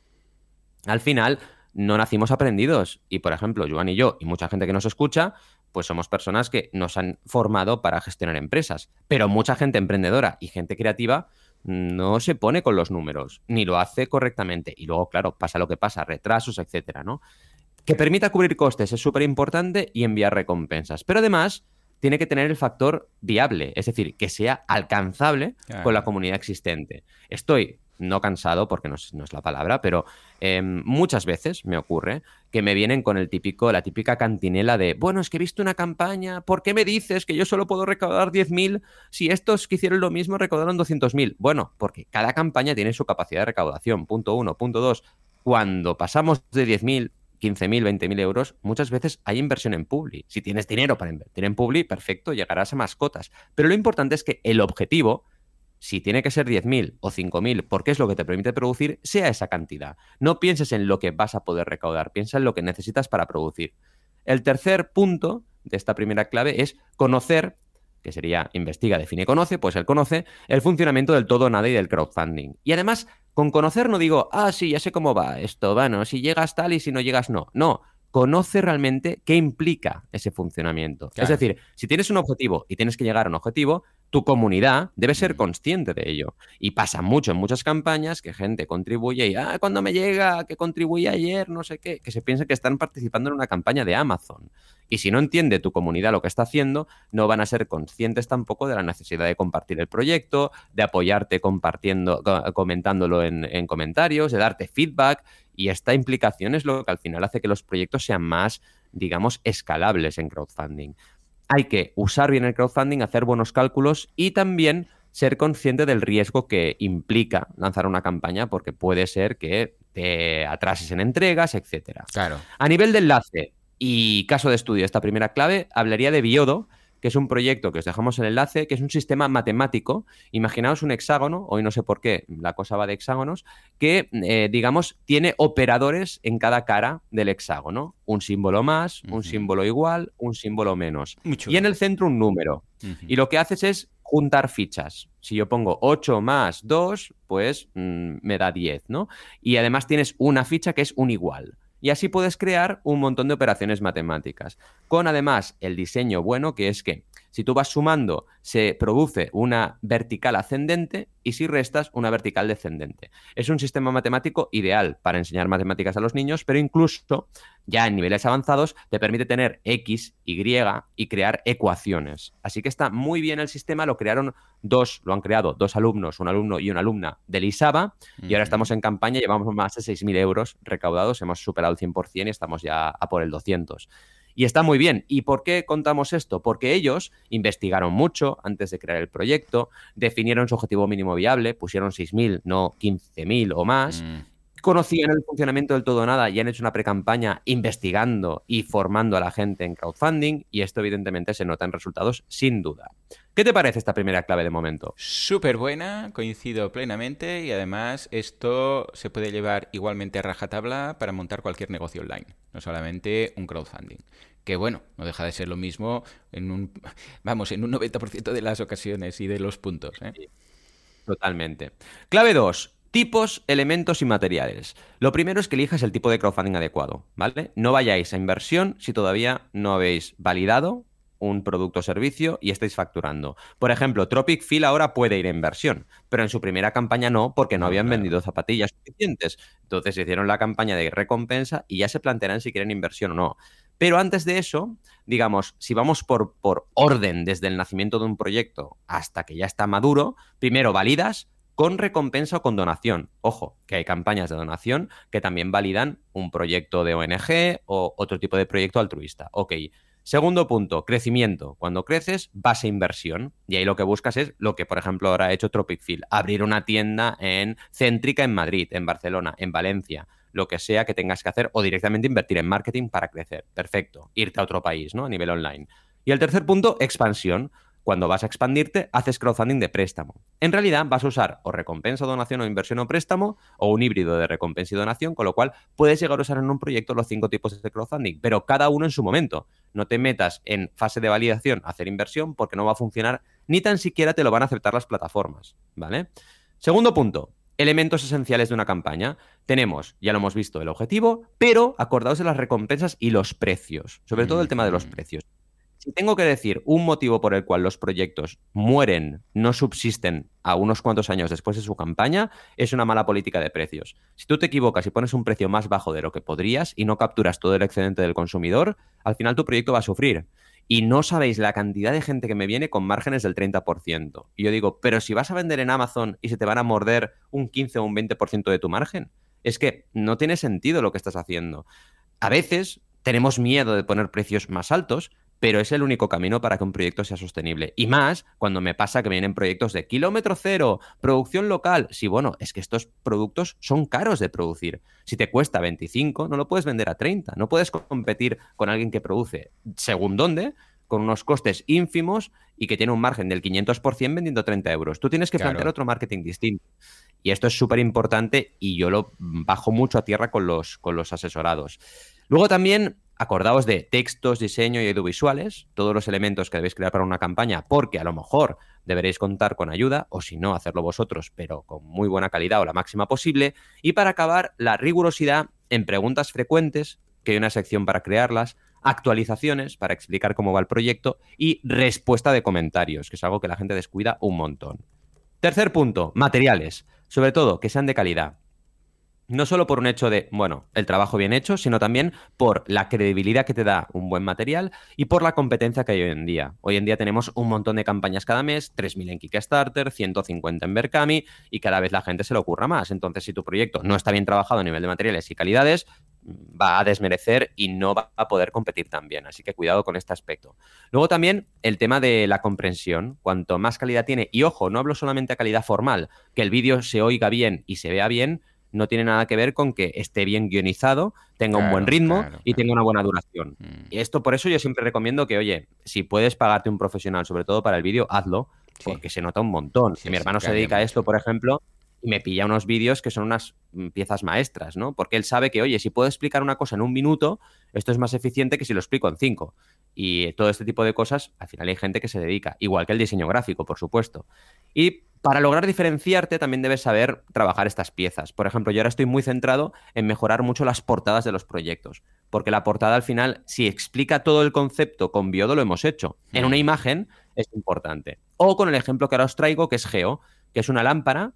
Al final, no nacimos aprendidos. Y, por ejemplo, Joan y yo, y mucha gente que nos escucha, pues somos personas que nos han formado para gestionar empresas. Pero mucha gente emprendedora y gente creativa no se pone con los números, ni lo hace correctamente. Y luego, claro, pasa lo que pasa, retrasos, etcétera, ¿no? Que permita cubrir costes es súper importante y enviar recompensas. Pero además, tiene que tener el factor viable, es decir, que sea alcanzable con la comunidad existente. Estoy no cansado, porque no es, la palabra, pero em, muchas veces me ocurre que me vienen con el típico, la típica cantinela de, bueno, es que he visto una campaña, ¿por qué me dices que yo solo puedo recaudar 10.000 si estos que hicieron lo mismo recaudaron 200.000? Bueno, porque cada campaña tiene su capacidad de recaudación, punto uno. Punto dos, cuando pasamos de 10.000 15.000, 20.000 euros, muchas veces hay inversión en Publi. Si tienes dinero para invertir en Publi, perfecto, llegarás a mascotas. Pero lo importante es que el objetivo, si tiene que ser 10.000 o 5.000, porque es lo que te permite producir, sea esa cantidad. No pienses en lo que vas a poder recaudar, piensa en lo que necesitas para producir. El tercer punto de esta primera clave es conocer que sería investiga, define, conoce, pues él conoce el funcionamiento del todo nada y del crowdfunding. Y además, con conocer no digo, ah, sí, ya sé cómo va esto, bueno, si llegas tal y si no llegas no. No, conoce realmente qué implica ese funcionamiento. Es decir, si tienes un objetivo y tienes que llegar a un objetivo, tu comunidad debe ser consciente de ello. Y pasa mucho en muchas campañas que gente contribuye y, ah, cuando me llega, que contribuí ayer, no sé qué, que se piensa que están participando en una campaña de Amazon. Y si no entiende tu comunidad lo que está haciendo, no van a ser conscientes tampoco de la necesidad de compartir el proyecto, de apoyarte compartiendo, comentándolo en, en comentarios, de darte feedback. Y esta implicación es lo que al final hace que los proyectos sean más, digamos, escalables en crowdfunding hay que usar bien el crowdfunding, hacer buenos cálculos y también ser consciente del riesgo que implica lanzar una campaña, porque puede ser que te atrases en entregas, etcétera. Claro. A nivel de enlace y caso de estudio, esta primera clave, hablaría de Biodo, que es un proyecto que os dejamos el enlace, que es un sistema matemático. Imaginaos un hexágono, hoy no sé por qué la cosa va de hexágonos, que, eh, digamos, tiene operadores en cada cara del hexágono. Un símbolo más, un símbolo igual, un símbolo menos. y en el centro un número. Y lo que haces es juntar fichas. Si yo pongo 8 más 2, pues mm, me da 10, ¿no? Y además tienes una ficha que es un igual. Y así puedes crear un montón de operaciones matemáticas. Con además el diseño bueno que es que si tú vas sumando, se produce una vertical ascendente y si restas, una vertical descendente. Es un sistema matemático ideal para enseñar matemáticas a los niños, pero incluso ya en niveles avanzados te permite tener X, Y y crear ecuaciones. Así que está muy bien el sistema, lo crearon dos, lo han creado dos alumnos, un alumno y una alumna del ISABA, y ahora estamos en campaña, llevamos más de 6.000 euros recaudados, hemos superado el 100% y estamos ya a por el 200. Y está muy bien. ¿Y por qué contamos esto? Porque ellos investigaron mucho antes de crear el proyecto, definieron su objetivo mínimo viable, pusieron 6.000, no 15.000 o más. Mm. Conocían el funcionamiento del todo nada y han hecho una pre-campaña investigando y formando a la gente en crowdfunding y esto evidentemente se nota en resultados sin duda. ¿Qué te parece esta primera clave de momento? Súper buena, coincido plenamente y además esto se puede llevar igualmente a rajatabla para montar cualquier negocio online, no solamente un crowdfunding que bueno, no deja de ser lo mismo en un, vamos, en un 90% de las ocasiones y de los puntos. ¿eh? Totalmente. Clave 2. Tipos, elementos y materiales. Lo primero es que elijas el tipo de crowdfunding adecuado, ¿vale? No vayáis a inversión si todavía no habéis validado un producto o servicio y estáis facturando. Por ejemplo, Tropic Fill ahora puede ir a inversión, pero en su primera campaña no, porque no habían vendido zapatillas suficientes. Entonces hicieron la campaña de recompensa y ya se plantearán si quieren inversión o no. Pero antes de eso, digamos, si vamos por, por orden desde el nacimiento de un proyecto hasta que ya está maduro, primero validas con recompensa o con donación. Ojo, que hay campañas de donación que también validan un proyecto de ONG o otro tipo de proyecto altruista. Ok. Segundo punto, crecimiento. Cuando creces, vas a inversión. Y ahí lo que buscas es lo que, por ejemplo, ahora ha hecho Tropic Field, abrir una tienda en céntrica en Madrid, en Barcelona, en Valencia lo que sea que tengas que hacer o directamente invertir en marketing para crecer. Perfecto. Irte a otro país, ¿no? A nivel online. Y el tercer punto, expansión. Cuando vas a expandirte, haces crowdfunding de préstamo. En realidad vas a usar o recompensa, donación o inversión o préstamo o un híbrido de recompensa y donación, con lo cual puedes llegar a usar en un proyecto los cinco tipos de crowdfunding, pero cada uno en su momento. No te metas en fase de validación a hacer inversión porque no va a funcionar, ni tan siquiera te lo van a aceptar las plataformas, ¿vale? Segundo punto, elementos esenciales de una campaña. Tenemos, ya lo hemos visto, el objetivo, pero acordaos de las recompensas y los precios, sobre todo el tema de los precios. Si tengo que decir un motivo por el cual los proyectos mueren, no subsisten a unos cuantos años después de su campaña, es una mala política de precios. Si tú te equivocas y pones un precio más bajo de lo que podrías y no capturas todo el excedente del consumidor, al final tu proyecto va a sufrir. Y no sabéis la cantidad de gente que me viene con márgenes del 30%. Y yo digo, pero si vas a vender en Amazon y se te van a morder un 15 o un 20% de tu margen, es que no tiene sentido lo que estás haciendo. A veces tenemos miedo de poner precios más altos, pero es el único camino para que un proyecto sea sostenible. Y más cuando me pasa que vienen proyectos de kilómetro cero, producción local. Sí, bueno, es que estos productos son caros de producir. Si te cuesta 25, no lo puedes vender a 30. No puedes competir con alguien que produce según dónde, con unos costes ínfimos y que tiene un margen del 500% vendiendo 30 euros. Tú tienes que plantear otro marketing distinto. Y esto es súper importante y yo lo bajo mucho a tierra con los, con los asesorados. Luego también acordaos de textos, diseño y audiovisuales, todos los elementos que debéis crear para una campaña, porque a lo mejor deberéis contar con ayuda, o si no, hacerlo vosotros, pero con muy buena calidad o la máxima posible. Y para acabar, la rigurosidad en preguntas frecuentes, que hay una sección para crearlas, actualizaciones para explicar cómo va el proyecto y respuesta de comentarios, que es algo que la gente descuida un montón. Tercer punto, materiales, sobre todo que sean de calidad no solo por un hecho de, bueno, el trabajo bien hecho, sino también por la credibilidad que te da un buen material y por la competencia que hay hoy en día. Hoy en día tenemos un montón de campañas cada mes, 3.000 en Kickstarter, 150 en Berkami y cada vez la gente se le ocurra más. Entonces, si tu proyecto no está bien trabajado a nivel de materiales y calidades, va a desmerecer y no va a poder competir tan bien. Así que cuidado con este aspecto. Luego también el tema de la comprensión. Cuanto más calidad tiene, y ojo, no hablo solamente a calidad formal, que el vídeo se oiga bien y se vea bien, no tiene nada que ver con que esté bien guionizado, tenga un buen ritmo y tenga una buena duración. Mm. Y esto por eso yo siempre recomiendo que, oye, si puedes pagarte un profesional, sobre todo para el vídeo, hazlo, porque se nota un montón. Si mi hermano se dedica a esto, por ejemplo, y me pilla unos vídeos que son unas mm, piezas maestras, ¿no? Porque él sabe que, oye, si puedo explicar una cosa en un minuto, esto es más eficiente que si lo explico en cinco. Y todo este tipo de cosas, al final hay gente que se dedica, igual que el diseño gráfico, por supuesto. Y para lograr diferenciarte también debes saber trabajar estas piezas. Por ejemplo, yo ahora estoy muy centrado en mejorar mucho las portadas de los proyectos, porque la portada al final, si explica todo el concepto con Biodo, lo hemos hecho. En una mm. imagen es importante. O con el ejemplo que ahora os traigo, que es Geo, que es una lámpara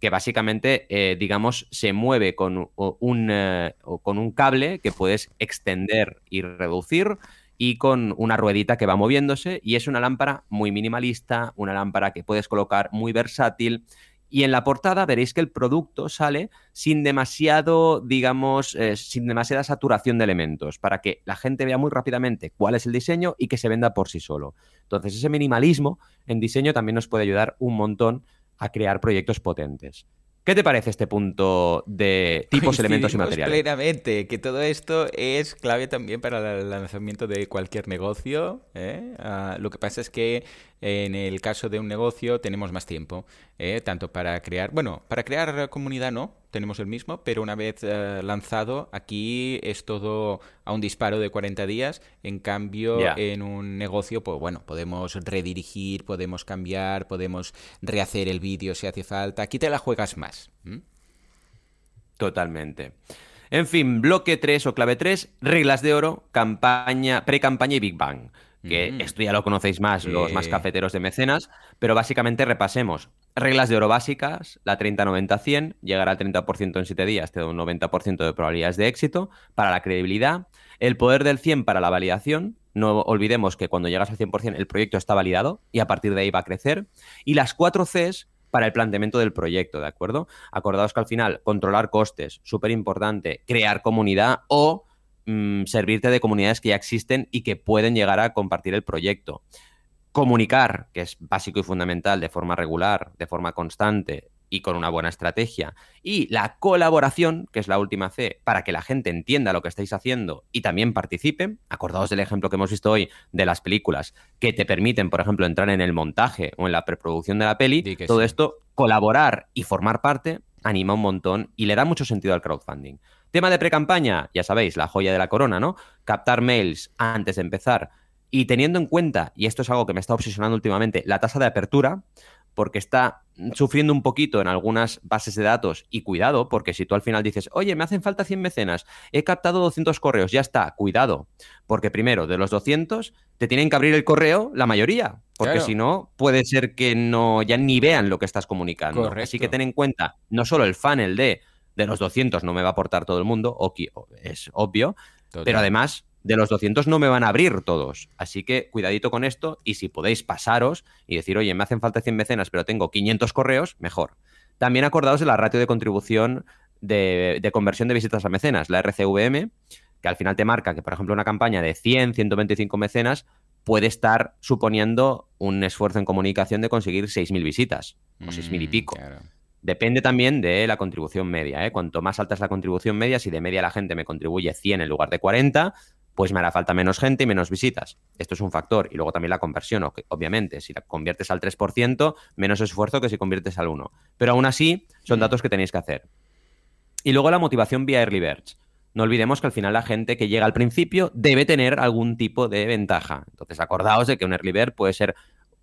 que básicamente, eh, digamos, se mueve con un, eh, con un cable que puedes extender y reducir y con una ruedita que va moviéndose y es una lámpara muy minimalista, una lámpara que puedes colocar muy versátil y en la portada veréis que el producto sale sin demasiado, digamos, eh, sin demasiada saturación de elementos, para que la gente vea muy rápidamente cuál es el diseño y que se venda por sí solo. Entonces, ese minimalismo en diseño también nos puede ayudar un montón a crear proyectos potentes. ¿Qué te parece este punto de tipos, elementos y materiales? plenamente que todo esto es clave también para el lanzamiento de cualquier negocio. ¿eh? Ah, lo que pasa es que en el caso de un negocio tenemos más tiempo, ¿eh? tanto para crear, bueno, para crear comunidad no, tenemos el mismo, pero una vez eh, lanzado, aquí es todo a un disparo de 40 días. En cambio, en un negocio, pues bueno, podemos redirigir, podemos cambiar, podemos rehacer el vídeo si hace falta. Aquí te la juegas más. Totalmente. En fin, bloque 3 o clave 3, reglas de oro, campaña, pre-campaña y Big Bang que mm. esto ya lo conocéis más, los más cafeteros de mecenas, pero básicamente repasemos. Reglas de oro básicas, la 30-90-100, llegar al 30% en 7 días te da un 90% de probabilidades de éxito para la credibilidad, el poder del 100 para la validación, no olvidemos que cuando llegas al 100% el proyecto está validado y a partir de ahí va a crecer, y las 4 Cs para el planteamiento del proyecto, ¿de acuerdo? Acordaos que al final controlar costes, súper importante, crear comunidad o Mm, servirte de comunidades que ya existen y que pueden llegar a compartir el proyecto. Comunicar, que es básico y fundamental, de forma regular, de forma constante y con una buena estrategia. Y la colaboración, que es la última C, para que la gente entienda lo que estáis haciendo y también participe. Acordaos del ejemplo que hemos visto hoy de las películas, que te permiten, por ejemplo, entrar en el montaje o en la preproducción de la peli. Todo esto, colaborar y formar parte, anima un montón y le da mucho sentido al crowdfunding. Tema de pre-campaña, ya sabéis, la joya de la corona, ¿no? Captar mails antes de empezar. Y teniendo en cuenta, y esto es algo que me está obsesionando últimamente, la tasa de apertura, porque está sufriendo un poquito en algunas bases de datos y cuidado, porque si tú al final dices, oye, me hacen falta 100 mecenas, he captado 200 correos, ya está, cuidado, porque primero, de los 200, te tienen que abrir el correo la mayoría, porque si no, puede ser que no ya ni vean lo que estás comunicando. Así que ten en cuenta no solo el funnel de de los 200 no me va a aportar todo el mundo, es obvio, pero además de los 200 no me van a abrir todos. Así que cuidadito con esto y si podéis pasaros y decir, oye, me hacen falta 100 mecenas, pero tengo 500 correos, mejor. También acordaos de la ratio de contribución de, conversión de visitas a mecenas, la RCVM, que al final te marca que, por ejemplo, una campaña de 100, 125 mecenas puede estar suponiendo un esfuerzo en comunicación de conseguir 6.000 visitas o 6.000 y mm, pico. Depende también de la contribución media. ¿eh? Cuanto más alta es la contribución media, si de media la gente me contribuye 100 en lugar de 40, pues me hará falta menos gente y menos visitas. Esto es un factor. Y luego también la conversión, obviamente. Si la conviertes al 3%, menos esfuerzo que si conviertes al 1%. Pero aún así, son mm. datos que tenéis que hacer. Y luego la motivación vía Early Birds. No olvidemos que al final la gente que llega al principio debe tener algún tipo de ventaja. Entonces, acordaos de que un Early Bird puede ser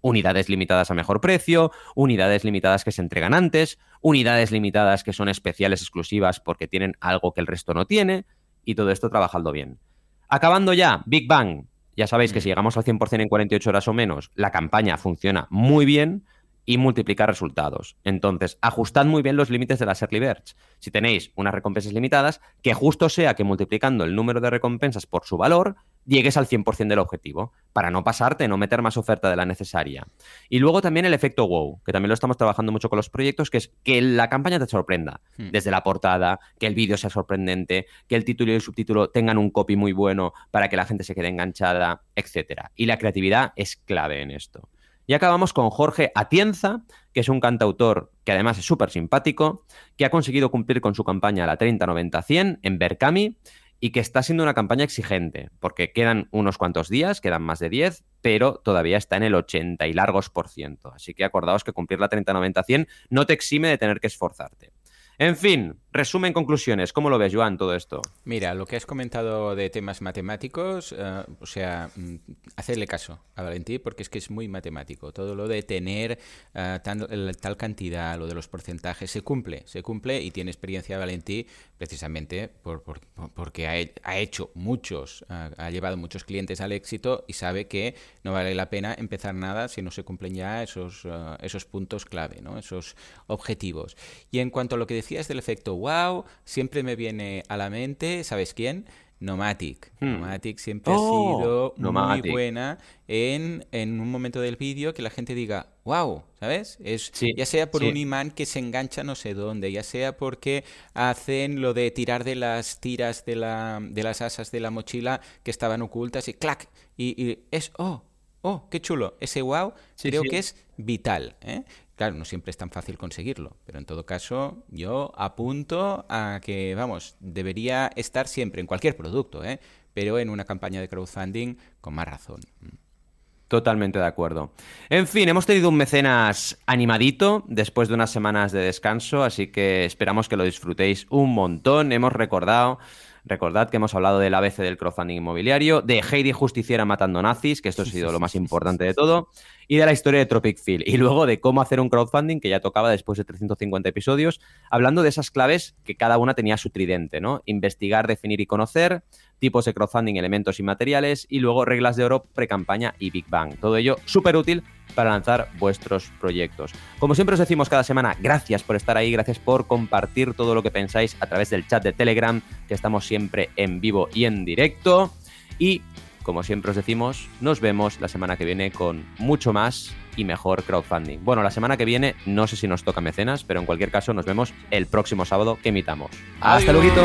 unidades limitadas a mejor precio, unidades limitadas que se entregan antes, unidades limitadas que son especiales exclusivas porque tienen algo que el resto no tiene, y todo esto trabajando bien. Acabando ya, Big Bang. Ya sabéis que si llegamos al 100% en 48 horas o menos, la campaña funciona muy bien y multiplica resultados. Entonces, ajustad muy bien los límites de las early birds. Si tenéis unas recompensas limitadas, que justo sea que multiplicando el número de recompensas por su valor, llegues al 100% del objetivo, para no pasarte, no meter más oferta de la necesaria. Y luego también el efecto wow, que también lo estamos trabajando mucho con los proyectos, que es que la campaña te sorprenda, hmm. desde la portada, que el vídeo sea sorprendente, que el título y el subtítulo tengan un copy muy bueno para que la gente se quede enganchada, etc. Y la creatividad es clave en esto. Y acabamos con Jorge Atienza, que es un cantautor que además es súper simpático, que ha conseguido cumplir con su campaña la 30-90-100 en Berkami y que está siendo una campaña exigente, porque quedan unos cuantos días, quedan más de 10, pero todavía está en el 80 y largos por ciento. Así que acordaos que cumplir la 30-90-100 no te exime de tener que esforzarte. En fin, resumen, conclusiones. ¿Cómo lo ves, Joan, todo esto? Mira, lo que has comentado de temas matemáticos, eh, o sea, mm, hacerle caso a Valentí porque es que es muy matemático. Todo lo de tener eh, tal, cantidad, lo de los porcentajes, se cumple, se cumple y tiene experiencia Valentí precisamente por, porque ha, hecho muchos, ha llevado muchos clientes al éxito y sabe que no vale la pena empezar nada si no se cumplen ya esos, eh, esos puntos clave, esos objetivos. Y en cuanto a lo que decías del efecto wow, siempre me viene a la mente, ¿sabes quién? Nomatic. Hmm. Nomatic siempre ha oh, sido muy buena en, un momento del vídeo que la gente diga, wow, ¿sabes? Es, ya sea por un imán que se engancha no sé dónde, ya sea porque hacen lo de tirar de las tiras de, la, de las asas de la mochila que estaban ocultas y clac, y, es, oh, oh, qué chulo. Ese wow creo que es vital. ¿eh? Claro, no siempre es tan fácil conseguirlo, pero en todo caso yo apunto a que, vamos, debería estar siempre en cualquier producto, ¿eh? pero en una campaña de crowdfunding con más razón. Totalmente de acuerdo. En fin, hemos tenido un mecenas animadito después de unas semanas de descanso, así que esperamos que lo disfrutéis un montón. Hemos recordado Recordad que hemos hablado del ABC del crowdfunding inmobiliario, de Heidi Justiciera matando nazis, que esto ha sido lo más importante de todo, y de la historia de Tropic Field. Y luego de cómo hacer un crowdfunding, que ya tocaba después de 350 episodios, hablando de esas claves que cada una tenía su tridente, ¿no? Investigar, definir y conocer, tipos de crowdfunding, elementos y materiales, y luego reglas de oro, pre-campaña y Big Bang. Todo ello súper útil para lanzar vuestros proyectos. Como siempre os decimos cada semana, gracias por estar ahí, gracias por compartir todo lo que pensáis a través del chat de Telegram, que estamos siempre en vivo y en directo. Y como siempre os decimos, nos vemos la semana que viene con mucho más y mejor crowdfunding. Bueno, la semana que viene no sé si nos toca mecenas, pero en cualquier caso nos vemos el próximo sábado que emitamos. Hasta luego.